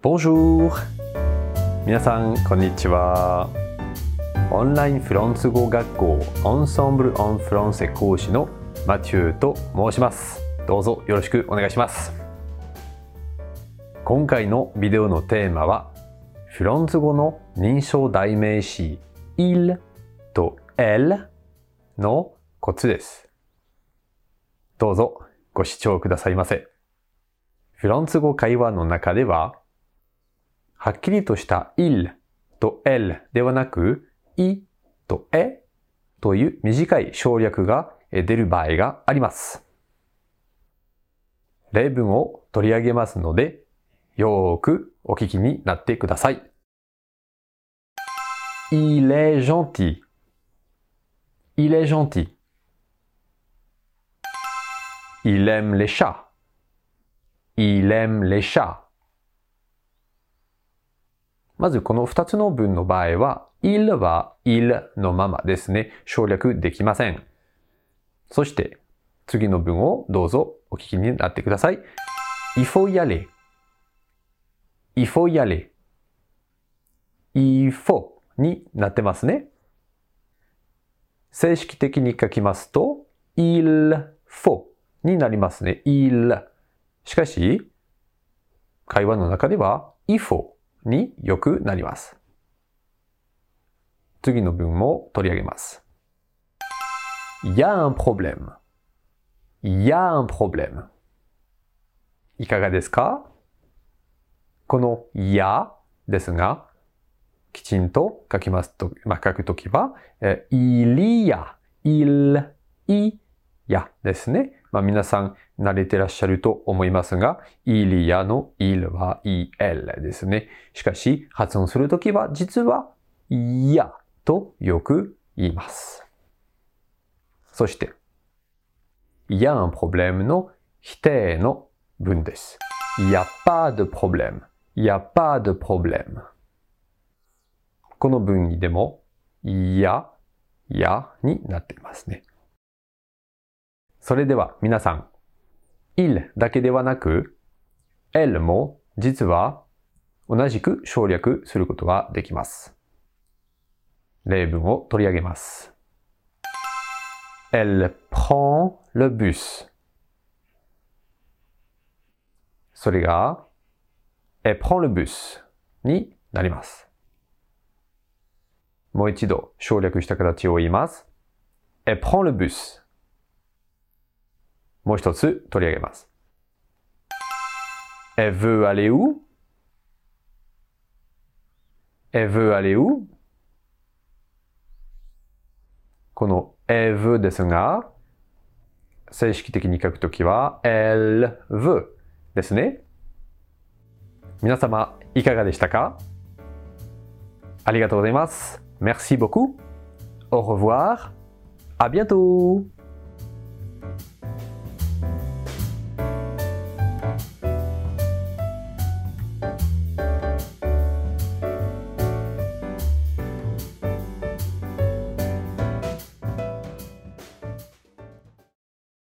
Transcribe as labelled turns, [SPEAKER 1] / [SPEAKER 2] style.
[SPEAKER 1] Bonjour! 皆さん、こんにちは。オンラインフランス語学校 Ensemble en Français 講師のマチューと申します。どうぞよろしくお願いします。今回のビデオのテーマは、フランス語の認証代名詞 il と elle のコツです。どうぞご視聴くださいませ。フランス語会話の中では、はっきりとした il と el ではなく、i と e という短い省略が出る場合があります。例文を取り上げますので、よーくお聞きになってください。Il est gentil. Il est gentil. Il aime les chats. Il aime les chats. まずこの二つの文の場合は、il は il のままですね。省略できません。そして、次の文をどうぞお聞きになってください。il faut y aller. il faut y aller. il faut になってますね。正式的に書きますと、il faut になりますね。il。しかし、会話の中では il faut によくなります。次の文も取り上げます。Il y a un problème. Il y a un problème. いかがですか？この ya ですが、きちんと書きますと、まあ、書くときは、え il y a, il, i, ya ですね。まあ、皆さん慣れてらっしゃると思いますが、il y a の il は el ですね。しかし、発音するときは実は ya とよく言います。そして、いや a un problème の否定の文です。い a pas de problème. Il a pas de problème. この文にでも、いや、やになっていますね。それでは皆さん、il だけではなく、elle も実は同じく省略することができます。例文を取り上げます。Elle prend le bus. それが、elle prend le bus になります。もう一度省略した形を言います。Elle prend le bus. もう一つ取り上げます。Elle veut aller où? Elle veut aller où? この elle veut ですが、正式的に書くときは elle veut ですね。皆様、いかがでしたかありがとうございます。Merci beaucoup. Au revoir. À bientôt.